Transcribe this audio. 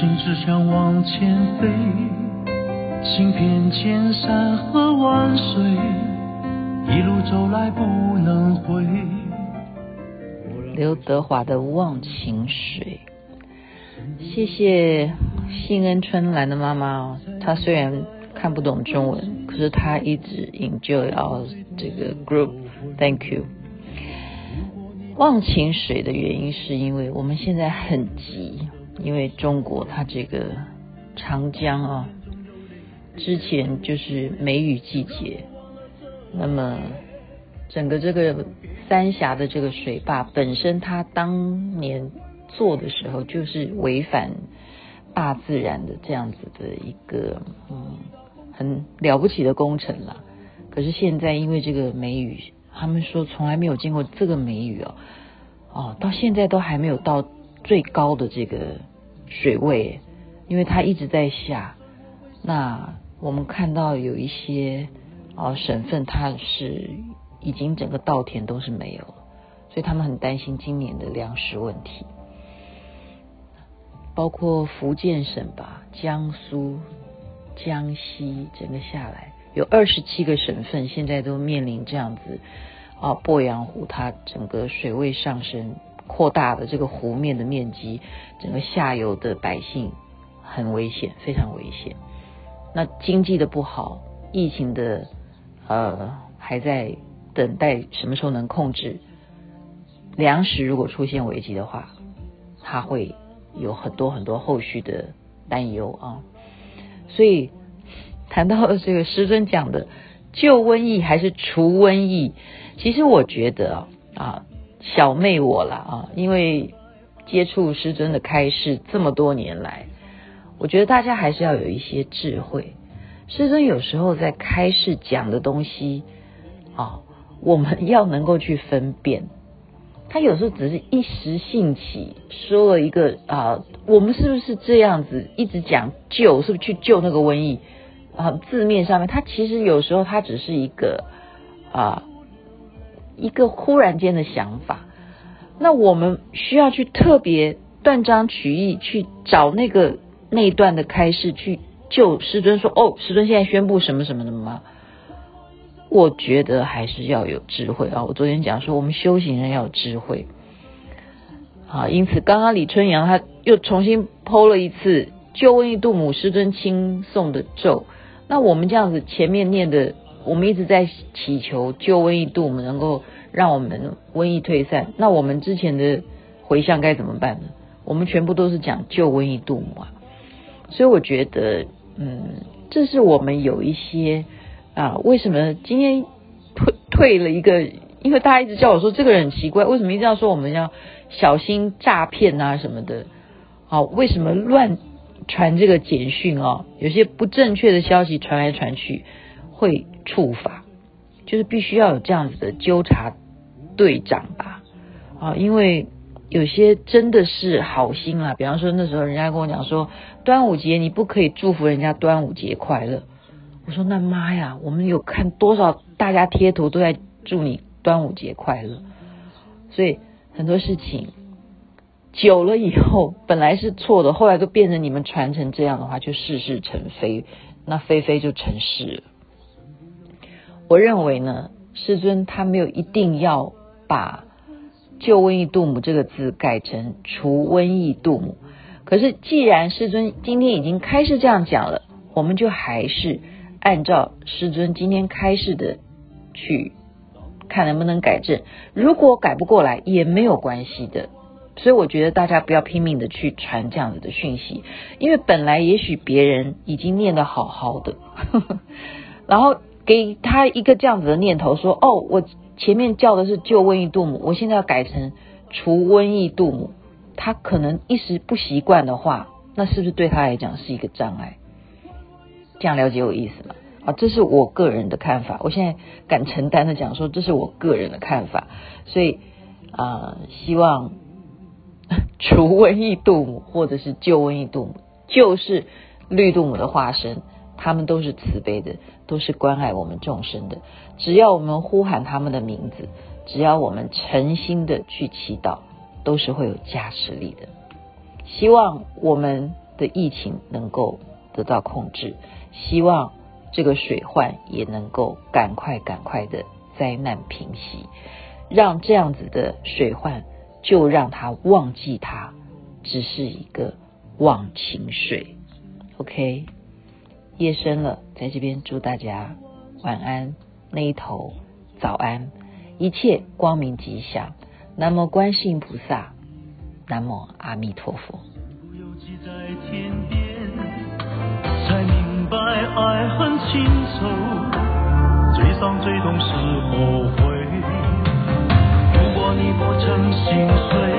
生只想往前飞，行遍千山和万水，一路走来不能回。刘德华的《忘情水》，谢谢信恩春兰的妈妈哦，她虽然看不懂中文，可是她一直引咎要这个 group，thank you。忘情水的原因是因为我们现在很急，因为中国它这个长江啊，之前就是梅雨季节，那么整个这个三峡的这个水坝本身，它当年做的时候就是违反大自然的这样子的一个嗯很了不起的工程了，可是现在因为这个梅雨。他们说从来没有见过这个梅雨哦，哦，到现在都还没有到最高的这个水位，因为它一直在下。那我们看到有一些哦省份，它是已经整个稻田都是没有了，所以他们很担心今年的粮食问题。包括福建省吧、江苏、江西，整个下来。有二十七个省份现在都面临这样子啊，鄱阳湖它整个水位上升，扩大的这个湖面的面积，整个下游的百姓很危险，非常危险。那经济的不好，疫情的呃还在等待什么时候能控制，粮食如果出现危机的话，它会有很多很多后续的担忧啊，所以。谈到这个师尊讲的救瘟疫还是除瘟疫，其实我觉得啊，小妹我啦啊，因为接触师尊的开示这么多年来，我觉得大家还是要有一些智慧。师尊有时候在开示讲的东西啊，我们要能够去分辨。他有时候只是一时兴起说了一个啊，我们是不是这样子一直讲救，是不是去救那个瘟疫？啊，字面上面，它其实有时候它只是一个啊，一个忽然间的想法。那我们需要去特别断章取义去找那个那一段的开示，去就师尊说哦，师尊现在宣布什么什么的吗？我觉得还是要有智慧啊。我昨天讲说，我们修行人要有智慧。啊，因此刚刚李春阳他又重新剖了一次救瘟疫度母师尊亲诵的咒。那我们这样子前面念的，我们一直在祈求救瘟疫度母能够让我们瘟疫退散。那我们之前的回向该怎么办呢？我们全部都是讲救瘟疫度母。所以我觉得，嗯，这是我们有一些啊，为什么今天退退了一个？因为大家一直叫我说这个人很奇怪，为什么一定要说我们要小心诈骗啊什么的？好，为什么乱？传这个简讯哦，有些不正确的消息传来传去会触法，就是必须要有这样子的纠察队长吧啊，因为有些真的是好心啊，比方说那时候人家跟我讲说端午节你不可以祝福人家端午节快乐，我说那妈呀，我们有看多少大家贴图都在祝你端午节快乐，所以很多事情。久了以后，本来是错的，后来都变成你们传成这样的话，就事事成非，那非非就成事了。我认为呢，师尊他没有一定要把“救瘟疫度母”这个字改成“除瘟疫度母”，可是既然师尊今天已经开示这样讲了，我们就还是按照师尊今天开示的去看能不能改正。如果改不过来，也没有关系的。所以我觉得大家不要拼命的去传这样子的讯息，因为本来也许别人已经念得好好的，呵呵，然后给他一个这样子的念头说：“哦，我前面叫的是救瘟疫度母，我现在要改成除瘟疫度母。”他可能一时不习惯的话，那是不是对他来讲是一个障碍？这样了解我意思吗？啊，这是我个人的看法。我现在敢承担的讲说，这是我个人的看法。所以啊、希望。除瘟疫度母，或者是救瘟疫度母，就是绿度母的化身，他们都是慈悲的，都是关爱我们众生的。只要我们呼喊他们的名字，只要我们诚心的去祈祷，都是会有加持力的。希望我们的疫情能够得到控制，希望这个水患也能够赶快赶快的灾难平息，让这样子的水患就让它忘记它，只是一个忘情水。OK，夜深了在这边祝大家晚安那一头早安一切光明吉祥。南无观世音菩萨南无阿弥陀佛。身不由己在天边才明白爱恨情仇最伤最痛是后悔。如果你不曾心碎